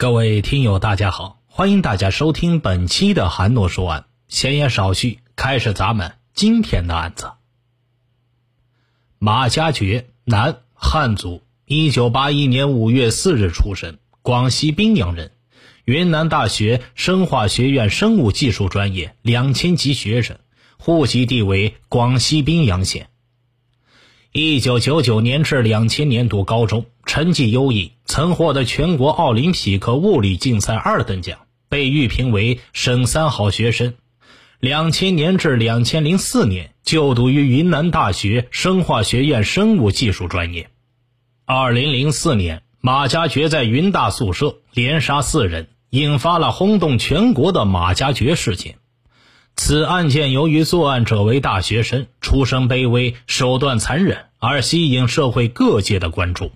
各位听友，大家好，欢迎大家收听本期的韩诺说案。闲言少叙，开始咱们今天的案子。马家爵，男，汉族，一九八一年五月四日出生，广西宾阳人，云南大学生化学院生物技术专业两千级学生，户籍地为广西宾阳县。一九九九年至两千年读高中，成绩优异，曾获得全国奥林匹克物理竞赛二等奖，被预评为省三好学生。两千年至两千零四年就读于云南大学生化学院生物技术专业。二零零四年，马家爵在云大宿舍连杀四人，引发了轰动全国的马家爵事件。此案件由于作案者为大学生，出身卑微，手段残忍，而吸引社会各界的关注。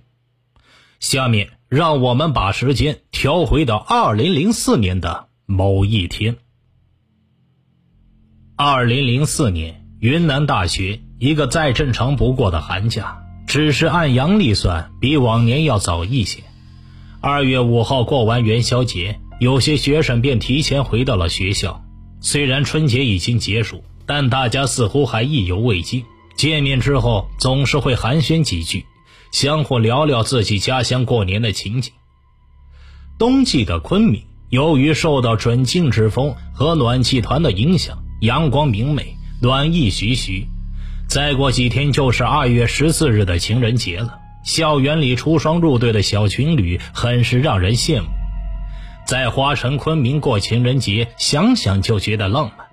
下面，让我们把时间调回到二零零四年的某一天。二零零四年，云南大学一个再正常不过的寒假，只是按阳历算，比往年要早一些。二月五号过完元宵节，有些学生便提前回到了学校。虽然春节已经结束，但大家似乎还意犹未尽。见面之后，总是会寒暄几句，相互聊聊自己家乡过年的情景。冬季的昆明，由于受到准静之风和暖气团的影响，阳光明媚，暖意徐徐。再过几天就是二月十四日的情人节了，校园里出双入对的小情侣，很是让人羡慕。在花城昆明过情人节，想想就觉得浪漫。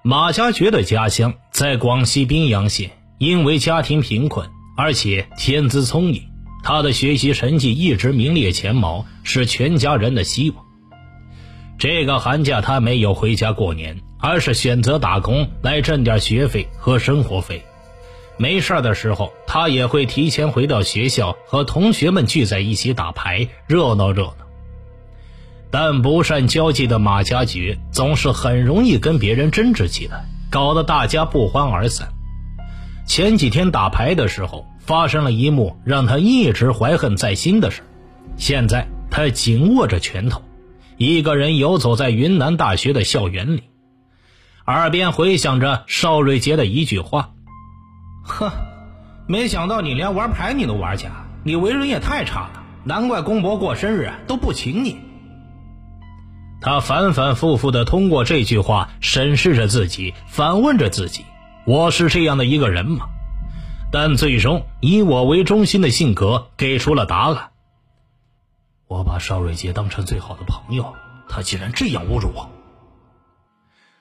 马家爵的家乡在广西宾阳县，因为家庭贫困，而且天资聪颖，他的学习成绩一直名列前茅，是全家人的希望。这个寒假他没有回家过年，而是选择打工来挣点学费和生活费。没事的时候，他也会提前回到学校，和同学们聚在一起打牌，热闹热闹。但不善交际的马家爵总是很容易跟别人争执起来，搞得大家不欢而散。前几天打牌的时候，发生了一幕让他一直怀恨在心的事。现在他紧握着拳头，一个人游走在云南大学的校园里，耳边回响着邵瑞杰的一句话：“哼，没想到你连玩牌你都玩假，你为人也太差了，难怪公伯过生日都不请你。”他反反复复地通过这句话审视着自己，反问着自己：“我是这样的一个人吗？”但最终以我为中心的性格给出了答案。我把邵瑞杰当成最好的朋友，他竟然这样侮辱我。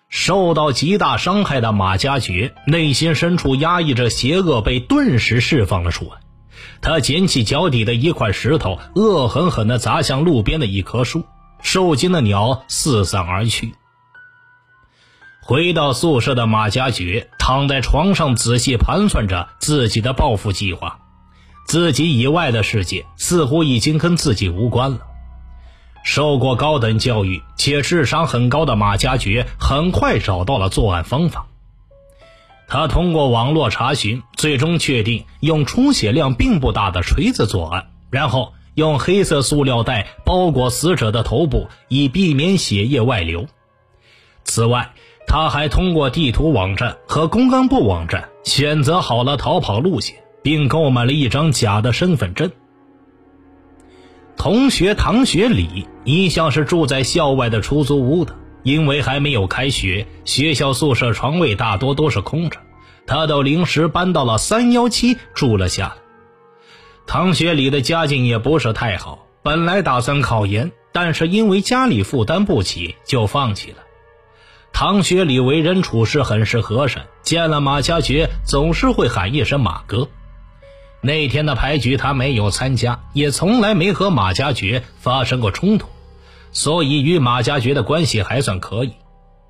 受到极大伤害的马家爵内心深处压抑着邪恶，被顿时释放了出来。他捡起脚底的一块石头，恶狠狠地砸向路边的一棵树。受惊的鸟四散而去。回到宿舍的马家爵躺在床上，仔细盘算着自己的报复计划。自己以外的世界似乎已经跟自己无关了。受过高等教育且智商很高的马家爵很快找到了作案方法。他通过网络查询，最终确定用出血量并不大的锤子作案，然后。用黑色塑料袋包裹死者的头部，以避免血液外流。此外，他还通过地图网站和公安部网站选择好了逃跑路线，并购买了一张假的身份证。同学唐学礼一向是住在校外的出租屋的，因为还没有开学，学校宿舍床位大多都是空着，他都临时搬到了三幺七住了下来。唐学礼的家境也不是太好，本来打算考研，但是因为家里负担不起，就放弃了。唐学礼为人处事很是和善，见了马家爵总是会喊一声“马哥”。那天的牌局他没有参加，也从来没和马家爵发生过冲突，所以与马家爵的关系还算可以。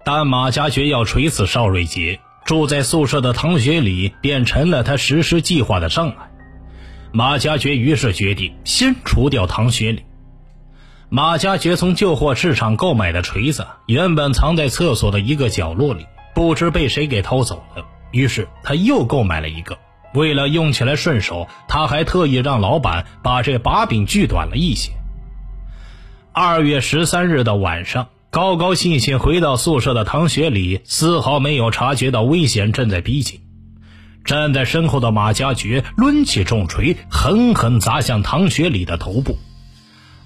但马家爵要锤死邵瑞杰，住在宿舍的唐学礼便成了他实施计划的障碍。马家爵于是决定先除掉唐学礼。马家爵从旧货市场购买的锤子原本藏在厕所的一个角落里，不知被谁给偷走了。于是他又购买了一个，为了用起来顺手，他还特意让老板把这把柄锯短了一些。二月十三日的晚上，高高兴兴回到宿舍的唐学礼丝毫没有察觉到危险正在逼近。站在身后的马家爵抡起重锤，狠狠砸向唐学礼的头部。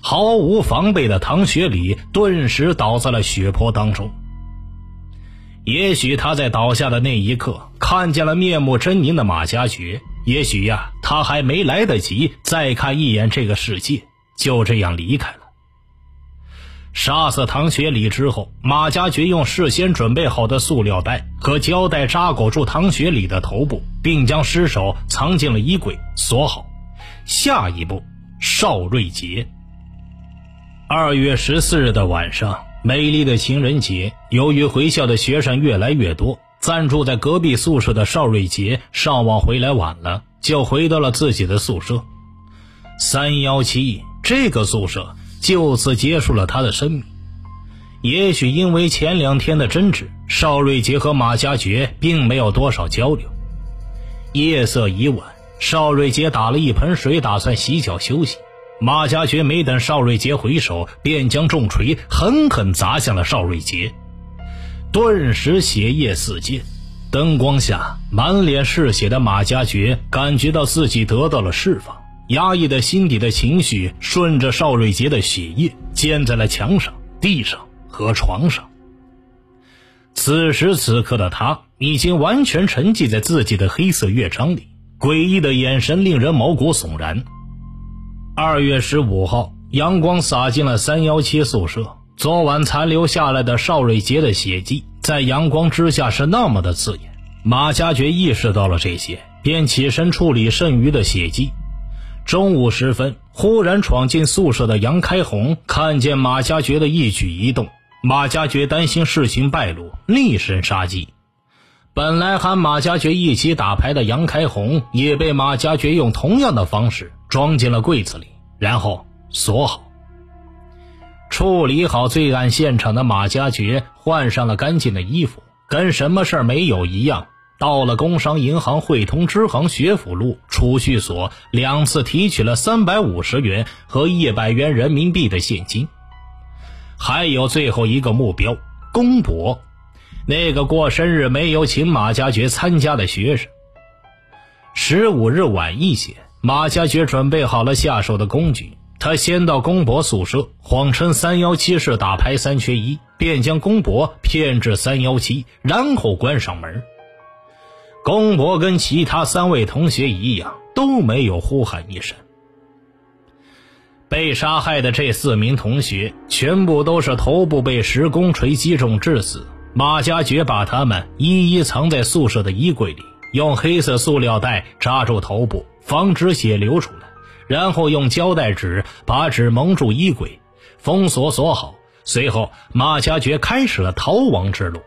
毫无防备的唐学礼顿时倒在了血泊当中。也许他在倒下的那一刻看见了面目狰狞的马家爵，也许呀，他还没来得及再看一眼这个世界，就这样离开了。杀死唐学礼之后，马家爵用事先准备好的塑料袋和胶带扎裹住唐学礼的头部，并将尸首藏进了衣柜，锁好。下一步，邵瑞杰。二月十四日的晚上，美丽的情人节。由于回校的学生越来越多，暂住在隔壁宿舍的邵瑞杰上网回来晚了，就回到了自己的宿舍。三幺七这个宿舍就此结束了他的生命。也许因为前两天的争执，邵瑞杰和马家爵并没有多少交流。夜色已晚，邵瑞杰打了一盆水，打算洗脚休息。马家爵没等邵瑞杰回首，便将重锤狠狠砸向了邵瑞杰，顿时血液四溅。灯光下，满脸是血的马家爵感觉到自己得到了释放，压抑的心底的情绪顺着邵瑞杰的血液溅在了墙上、地上和床上。此时此刻的他已经完全沉寂在自己的黑色乐章里，诡异的眼神令人毛骨悚然。二月十五号，阳光洒进了三幺七宿舍。昨晚残留下来的邵瑞杰的血迹，在阳光之下是那么的刺眼。马家爵意识到了这些，便起身处理剩余的血迹。中午时分，忽然闯进宿舍的杨开红看见马家爵的一举一动，马家爵担心事情败露，厉声杀机。本来喊马家爵一起打牌的杨开红，也被马家爵用同样的方式。装进了柜子里，然后锁好。处理好罪案现场的马家爵换上了干净的衣服，跟什么事儿没有一样，到了工商银行汇通支行学府路储蓄所，两次提取了三百五十元和一百元人民币的现金，还有最后一个目标——公博，那个过生日没有请马家爵参加的学生。十五日晚一些。马家爵准备好了下手的工具，他先到公博宿舍，谎称三幺七是打牌三缺一，便将公博骗至三幺七，然后关上门。公博跟其他三位同学一样，都没有呼喊一声。被杀害的这四名同学全部都是头部被石工锤击中致死，马家爵把他们一一藏在宿舍的衣柜里。用黑色塑料袋扎住头部，防止血流出来，然后用胶带纸把纸蒙住衣柜，封锁锁好。随后，马家爵开始了逃亡之路。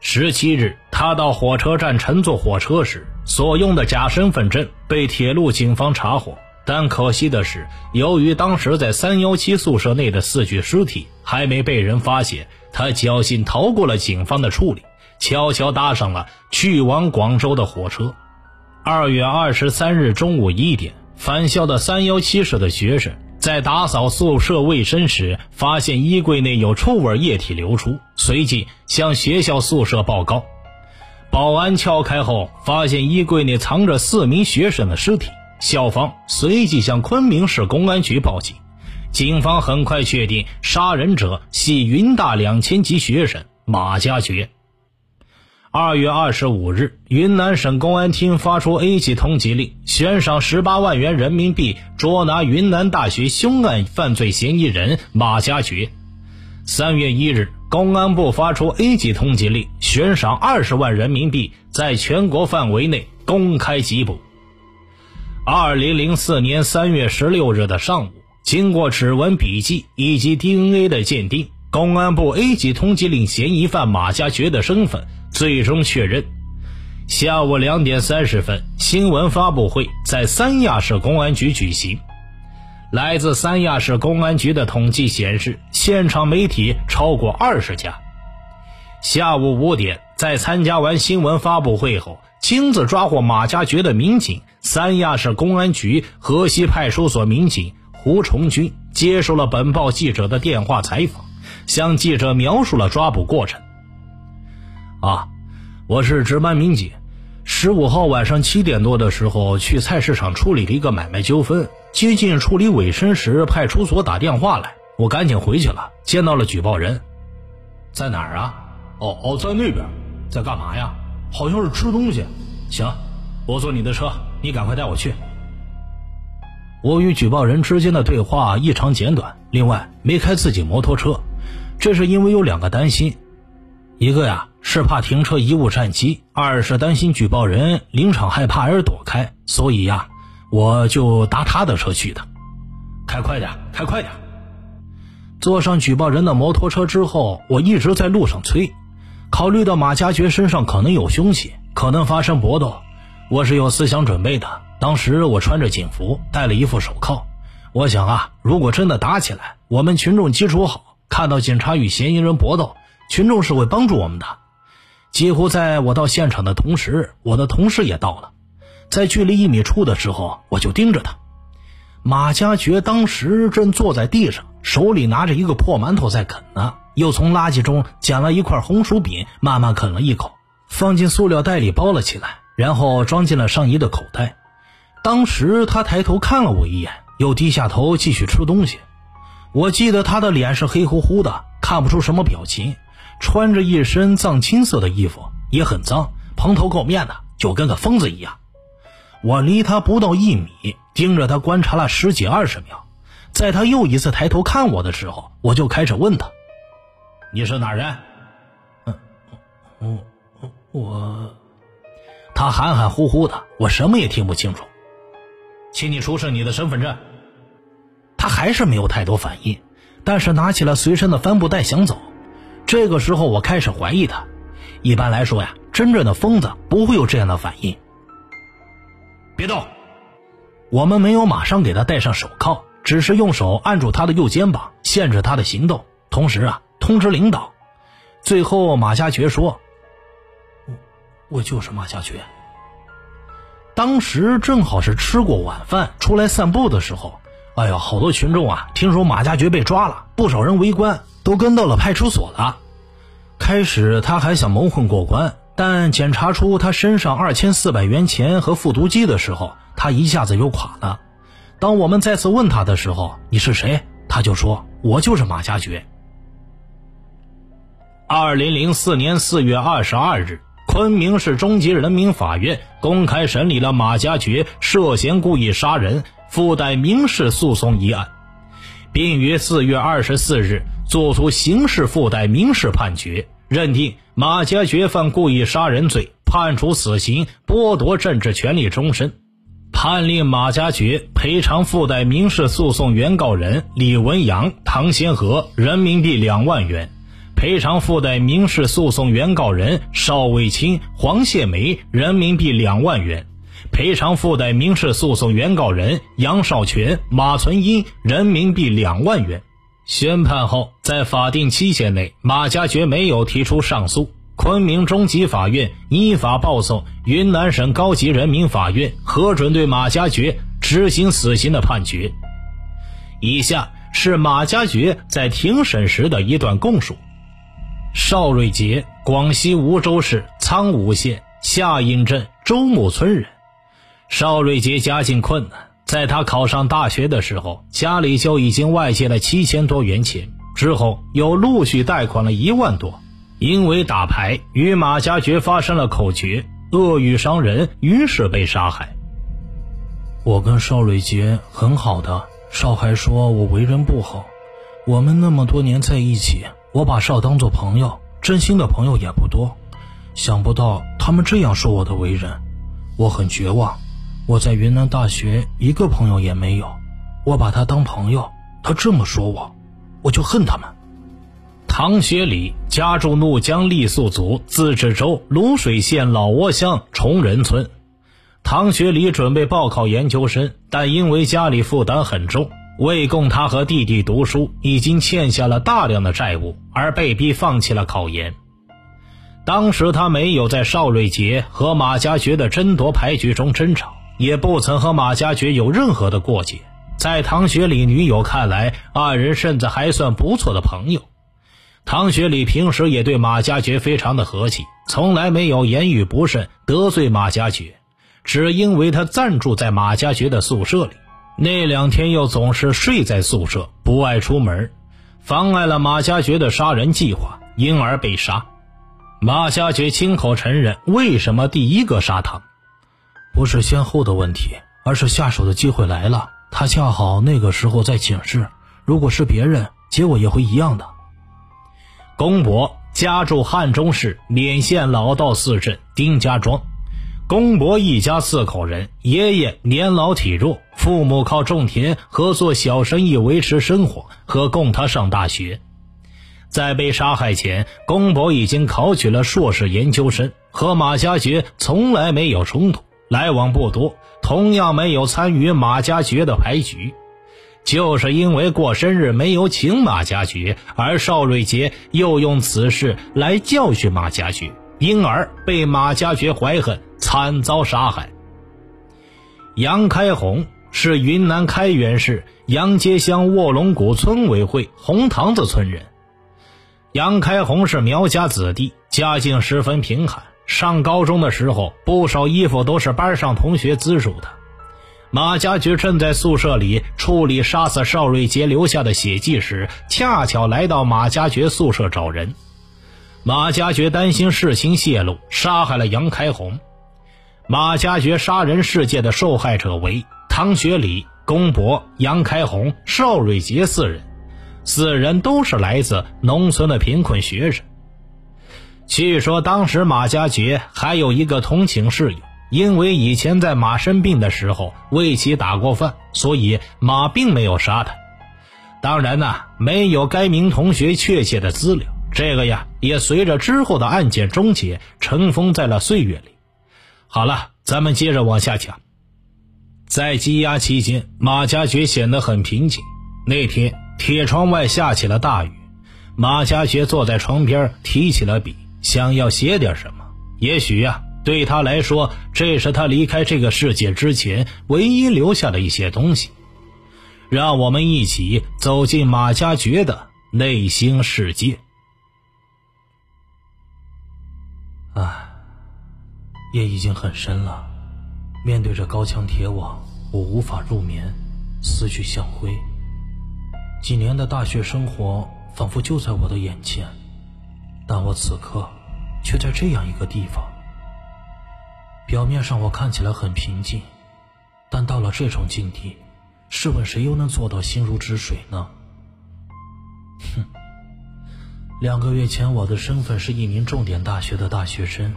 十七日，他到火车站乘坐火车时所用的假身份证被铁路警方查获，但可惜的是，由于当时在三幺七宿舍内的四具尸体还没被人发现，他侥幸逃过了警方的处理。悄悄搭上了去往广州的火车。二月二十三日中午一点，返校的三幺七室的学生在打扫宿舍卫生时，发现衣柜内有臭味液体流出，随即向学校宿舍报告。保安撬开后，发现衣柜内藏着四名学生的尸体。校方随即向昆明市公安局报警。警方很快确定杀人者系云大两千级学生马家爵。二月二十五日，云南省公安厅发出 A 级通缉令，悬赏十八万元人民币捉拿云南大学凶案犯罪嫌疑人马家爵。三月一日，公安部发出 A 级通缉令，悬赏二十万人民币，在全国范围内公开缉捕。二零零四年三月十六日的上午，经过指纹笔记以及 DNA 的鉴定，公安部 A 级通缉令嫌疑犯马家爵的身份。最终确认。下午两点三十分，新闻发布会在三亚市公安局举行。来自三亚市公安局的统计显示，现场媒体超过二十家。下午五点，在参加完新闻发布会后，亲自抓获马家爵的民警——三亚市公安局河西派出所民警胡崇军接受了本报记者的电话采访，向记者描述了抓捕过程。啊，我是值班民警，十五号晚上七点多的时候去菜市场处理了一个买卖纠纷，接近处理尾声时，派出所打电话来，我赶紧回去了，见到了举报人，在哪儿啊？哦哦，在那边，在干嘛呀？好像是吃东西。行，我坐你的车，你赶快带我去。我与举报人之间的对话异常简短，另外没开自己摩托车，这是因为有两个担心：一个呀是怕停车贻误战机，二是担心举报人临场害怕而躲开，所以呀我就搭他的车去的。开快点，开快点！坐上举报人的摩托车之后，我一直在路上催。考虑到马家爵身上可能有凶器，可能发生搏斗，我是有思想准备的。当时我穿着警服，戴了一副手铐。我想啊，如果真的打起来，我们群众基础好，看到警察与嫌疑人搏斗，群众是会帮助我们的。几乎在我到现场的同时，我的同事也到了。在距离一米处的时候，我就盯着他。马家爵当时正坐在地上，手里拿着一个破馒头在啃呢，又从垃圾中捡了一块红薯饼，慢慢啃了一口，放进塑料袋里包了起来，然后装进了上衣的口袋。当时他抬头看了我一眼，又低下头继续吃东西。我记得他的脸是黑乎乎的，看不出什么表情，穿着一身藏青色的衣服，也很脏，蓬头垢面的，就跟个疯子一样。我离他不到一米，盯着他观察了十几二十秒，在他又一次抬头看我的时候，我就开始问他：“你是哪人？”“嗯，我我……”他含含糊糊的，我什么也听不清楚。请你出示你的身份证。他还是没有太多反应，但是拿起了随身的帆布袋想走。这个时候，我开始怀疑他。一般来说呀，真正的疯子不会有这样的反应。别动！我们没有马上给他戴上手铐，只是用手按住他的右肩膀，限制他的行动，同时啊，通知领导。最后，马家爵说：“我我就是马家爵。”当时正好是吃过晚饭出来散步的时候，哎呀，好多群众啊，听说马家爵被抓了，不少人围观，都跟到了派出所了。开始他还想蒙混过关，但检查出他身上二千四百元钱和复读机的时候，他一下子又垮了。当我们再次问他的时候，你是谁？他就说：“我就是马家爵。”二零零四年四月二十二日。昆明市中级人民法院公开审理了马家爵涉嫌故意杀人附带民事诉讼一案，并于四月二十四日作出刑事附带民事判决，认定马家爵犯故意杀人罪，判处死刑，剥夺政治权利终身，判令马家爵赔偿附带民事诉讼原告人李文阳、唐先和人民币两万元。赔偿附带民事诉讼原告人邵卫清、黄谢梅人民币两万元，赔偿附带民事诉讼原告人杨少全、马存英人民币两万元。宣判后，在法定期限内，马家爵没有提出上诉，昆明中级法院依法报送云南省高级人民法院核准对马家爵执行死刑的判决。以下是马家爵在庭审时的一段供述。邵瑞杰，广西梧州市苍梧县下营镇周木村人。邵瑞杰家境困难，在他考上大学的时候，家里就已经外借了七千多元钱，之后又陆续贷款了一万多。因为打牌与马家爵发生了口角，恶语伤人，于是被杀害。我跟邵瑞杰很好的，邵还说我为人不好。我们那么多年在一起。我把邵当做朋友，真心的朋友也不多。想不到他们这样说我的为人，我很绝望。我在云南大学一个朋友也没有，我把他当朋友，他这么说我，我就恨他们。唐学礼家住怒江傈僳族自治州泸水县老窝乡崇仁村。唐学礼准备报考研究生，但因为家里负担很重。为供他和弟弟读书，已经欠下了大量的债务，而被逼放弃了考研。当时他没有在邵瑞杰和马家爵的争夺牌局中争吵，也不曾和马家爵有任何的过节。在唐学礼女友看来，二人甚至还算不错的朋友。唐学礼平时也对马家爵非常的和气，从来没有言语不慎得罪马家爵，只因为他暂住在马家爵的宿舍里，那两天又总是睡在宿舍，不爱出门，妨碍了马家爵的杀人计划，因而被杀。马家爵亲口承认，为什么第一个杀唐？不是先后的问题，而是下手的机会来了，他恰好那个时候在寝室。如果是别人，结果也会一样的。公伯家住汉中市勉县老道四镇丁家庄。公伯一家四口人，爷爷年老体弱，父母靠种田和做小生意维持生活和供他上大学。在被杀害前，公伯已经考取了硕士研究生，和马家爵从来没有冲突，来往不多，同样没有参与马家爵的牌局。就是因为过生日没有请马家爵，而邵瑞杰又用此事来教训马家爵，因而被马家爵怀恨，惨遭杀害。杨开红是云南开原市杨街乡卧龙谷村委会红塘子村人。杨开红是苗家子弟，家境十分贫寒。上高中的时候，不少衣服都是班上同学资助的。马家爵正在宿舍里处理杀死邵瑞杰留下的血迹时，恰巧来到马家爵宿舍找人。马家爵担心事情泄露，杀害了杨开红。马家爵杀人事件的受害者为唐学礼、龚博、杨开红、邵瑞杰四人，四人都是来自农村的贫困学生。据说当时马家爵还有一个同寝室友。因为以前在马生病的时候为其打过饭，所以马并没有杀他。当然呢，没有该名同学确切的资料，这个呀也随着之后的案件终结尘封在了岁月里。好了，咱们接着往下讲。在羁押期间，马家爵显得很平静。那天，铁窗外下起了大雨，马家爵坐在床边，提起了笔，想要写点什么。也许呀。对他来说，这是他离开这个世界之前唯一留下的一些东西。让我们一起走进马家爵的内心世界。唉，夜已经很深了，面对着高墙铁网，我无法入眠，思绪像灰。几年的大学生活仿佛就在我的眼前，但我此刻却在这样一个地方。表面上我看起来很平静，但到了这种境地，试问谁又能做到心如止水呢？哼！两个月前，我的身份是一名重点大学的大学生，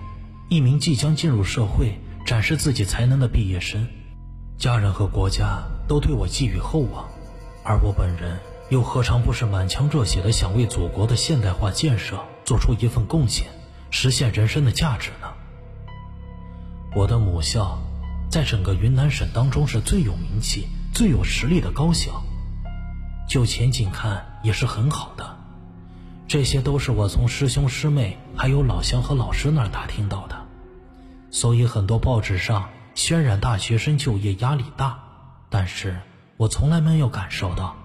一名即将进入社会、展示自己才能的毕业生，家人和国家都对我寄予厚望，而我本人又何尝不是满腔热血的想为祖国的现代化建设做出一份贡献，实现人生的价值呢？我的母校，在整个云南省当中是最有名气、最有实力的高校，就前景看也是很好的。这些都是我从师兄师妹还有老乡和老师那儿打听到的，所以很多报纸上渲染大学生就业压力大，但是我从来没有感受到。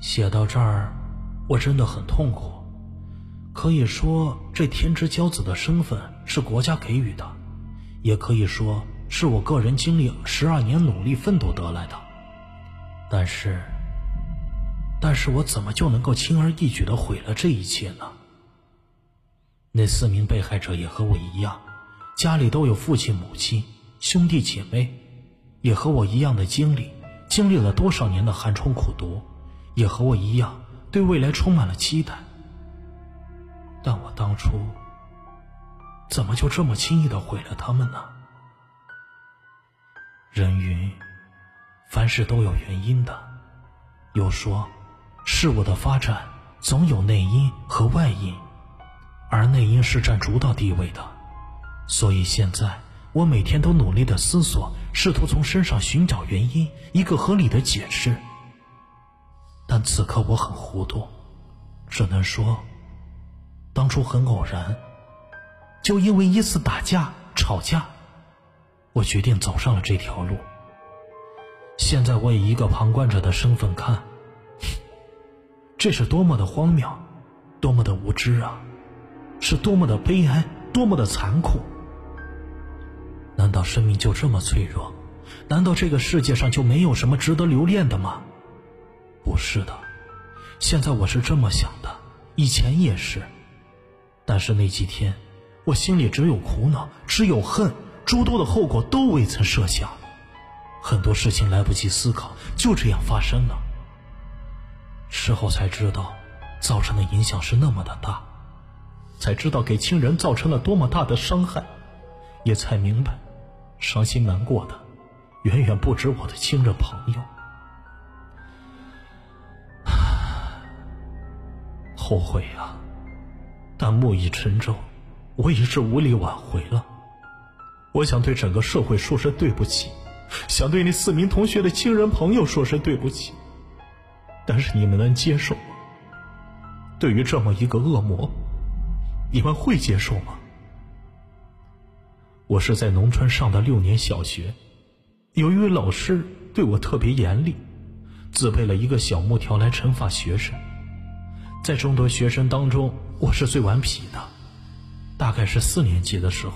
写到这儿，我真的很痛苦，可以说这天之骄子的身份是国家给予的。也可以说是我个人经历十二年努力奋斗得来的，但是，但是我怎么就能够轻而易举的毁了这一切呢？那四名被害者也和我一样，家里都有父亲、母亲、兄弟姐妹，也和我一样的经历，经历了多少年的寒窗苦读，也和我一样对未来充满了期待，但我当初。怎么就这么轻易的毁了他们呢？人云，凡事都有原因的。又说，事物的发展总有内因和外因，而内因是占主导地位的。所以现在，我每天都努力的思索，试图从身上寻找原因，一个合理的解释。但此刻我很糊涂，只能说，当初很偶然。就因为一次打架吵架，我决定走上了这条路。现在我以一个旁观者的身份看，这是多么的荒谬，多么的无知啊！是多么的悲哀，多么的残酷！难道生命就这么脆弱？难道这个世界上就没有什么值得留恋的吗？不是的，现在我是这么想的，以前也是。但是那几天，我心里只有苦恼，只有恨，诸多的后果都未曾设想。很多事情来不及思考，就这样发生了。事后才知道，造成的影响是那么的大，才知道给亲人造成了多么大的伤害，也才明白，伤心难过的，远远不止我的亲人朋友。后悔啊！但木已成舟，我已是无力挽回了。我想对整个社会说声对不起。想对那四名同学的亲人朋友说声对不起，但是你们能接受吗？对于这么一个恶魔，你们会接受吗？我是在农村上的六年小学，有一位老师对我特别严厉，自备了一个小木条来惩罚学生。在众多学生当中，我是最顽皮的。大概是四年级的时候，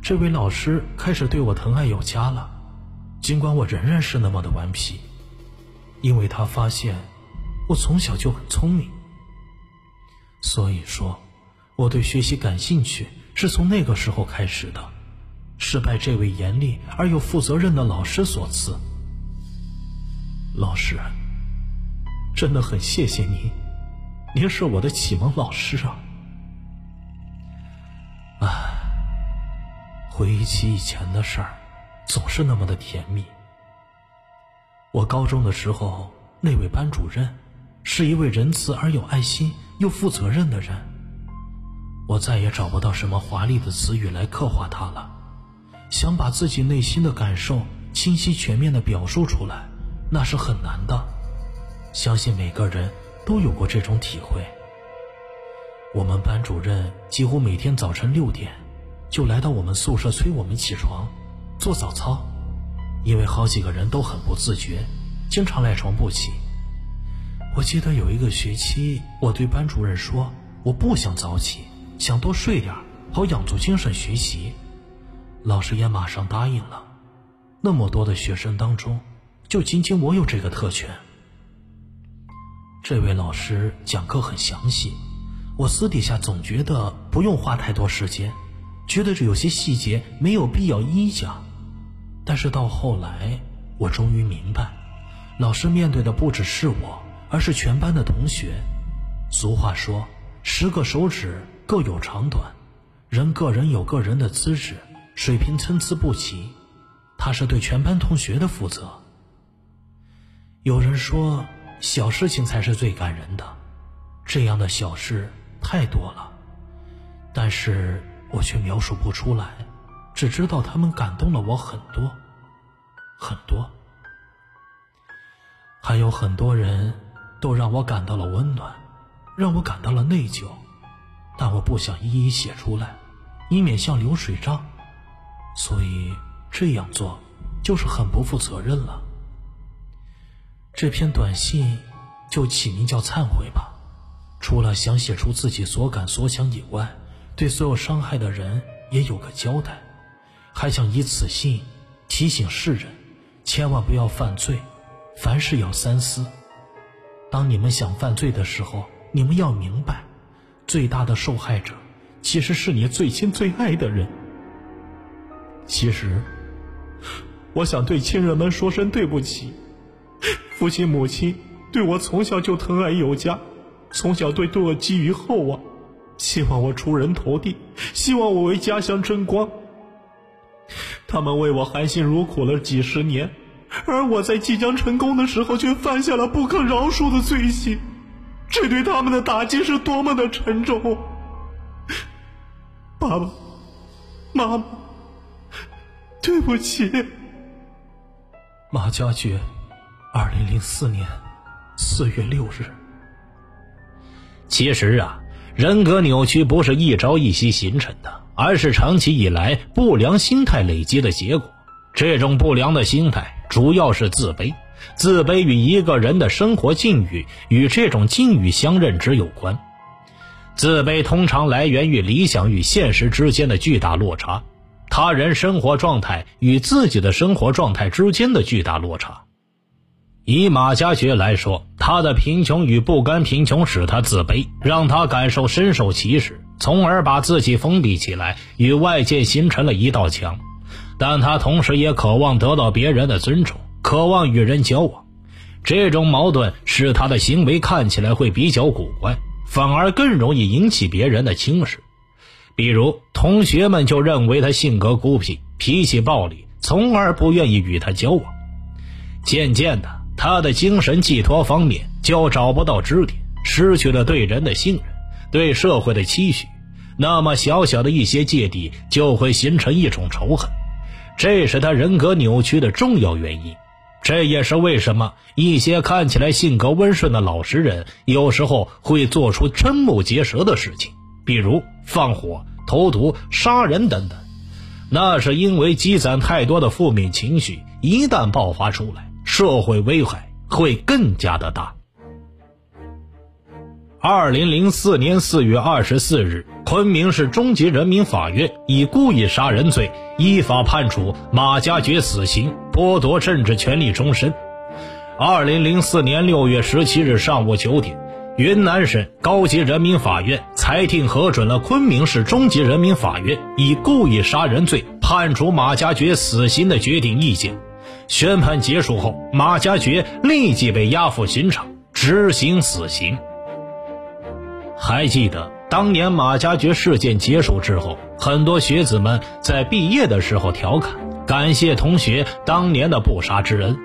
这位老师开始对我疼爱有加了。尽管我仍然是那么的顽皮，因为他发现我从小就很聪明，所以说我对学习感兴趣是从那个时候开始的，是拜这位严厉而又负责任的老师所赐。老师，真的很谢谢您，您是我的启蒙老师啊！唉，回忆起以前的事儿。总是那么的甜蜜。我高中的时候，那位班主任是一位仁慈而有爱心又负责任的人。我再也找不到什么华丽的词语来刻画他了。想把自己内心的感受清晰全面的表述出来，那是很难的。相信每个人都有过这种体会。我们班主任几乎每天早晨六点，就来到我们宿舍催我们起床。做早操，因为好几个人都很不自觉，经常赖床不起。我记得有一个学期，我对班主任说：“我不想早起，想多睡点，好养足精神学习。”老师也马上答应了。那么多的学生当中，就仅仅我有这个特权。这位老师讲课很详细，我私底下总觉得不用花太多时间，觉得这有些细节没有必要一一讲。但是到后来，我终于明白，老师面对的不只是我，而是全班的同学。俗话说：“十个手指各有长短，人个人有个人的资质，水平参差不齐。”他是对全班同学的负责。有人说，小事情才是最感人的，这样的小事太多了，但是我却描述不出来。只知道他们感动了我很多，很多，还有很多人都让我感到了温暖，让我感到了内疚，但我不想一一写出来，以免像流水账，所以这样做就是很不负责任了。这篇短信就起名叫忏悔吧，除了想写出自己所感所想以外，对所有伤害的人也有个交代。还想以此信提醒世人，千万不要犯罪，凡事要三思。当你们想犯罪的时候，你们要明白，最大的受害者其实是你最亲最爱的人。其实，我想对亲人们说声对不起。父亲母亲对我从小就疼爱有加，从小对对我寄予厚望，希望我出人头地，希望我为家乡争光。他们为我含辛茹苦了几十年，而我在即将成功的时候却犯下了不可饶恕的罪行，这对他们的打击是多么的沉重！爸爸妈妈，对不起。马家爵，二零零四年四月六日。其实啊，人格扭曲不是一朝一夕形成的。而是长期以来不良心态累积的结果。这种不良的心态主要是自卑，自卑与一个人的生活境遇与这种境遇相认知有关。自卑通常来源于理想与现实之间的巨大落差，他人生活状态与自己的生活状态之间的巨大落差。以马加爵来说，他的贫穷与不甘贫穷使他自卑，让他感受深受歧视，从而把自己封闭起来，与外界形成了一道墙。但他同时也渴望得到别人的尊重，渴望与人交往。这种矛盾使他的行为看起来会比较古怪，反而更容易引起别人的轻视。比如，同学们就认为他性格孤僻、脾气暴戾，从而不愿意与他交往。渐渐的，他的精神寄托方面就找不到支点，失去了对人的信任，对社会的期许。那么小小的一些芥蒂就会形成一种仇恨，这是他人格扭曲的重要原因。这也是为什么一些看起来性格温顺的老实人，有时候会做出瞠目结舌的事情，比如放火、投毒、杀人等等。那是因为积攒太多的负面情绪，一旦爆发出来。社会危害会更加的大。二零零四年四月二十四日，昆明市中级人民法院以故意杀人罪依法判处马加爵死刑，剥夺政治权利终身。二零零四年六月十七日上午九点，云南省高级人民法院裁定核准了昆明市中级人民法院以故意杀人罪判处马加爵死刑的决定意见。宣判结束后，马加爵立即被押赴刑场执行死刑。还记得当年马加爵事件结束之后，很多学子们在毕业的时候调侃，感谢同学当年的不杀之恩。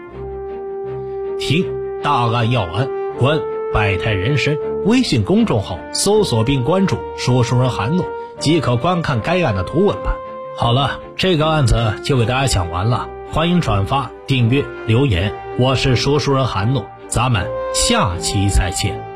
听大案要案，观百态人生。微信公众号搜索并关注“说书人韩诺”，即可观看该案的图文版。好了，这个案子就给大家讲完了。欢迎转发、订阅、留言，我是说书人韩诺，咱们下期再见。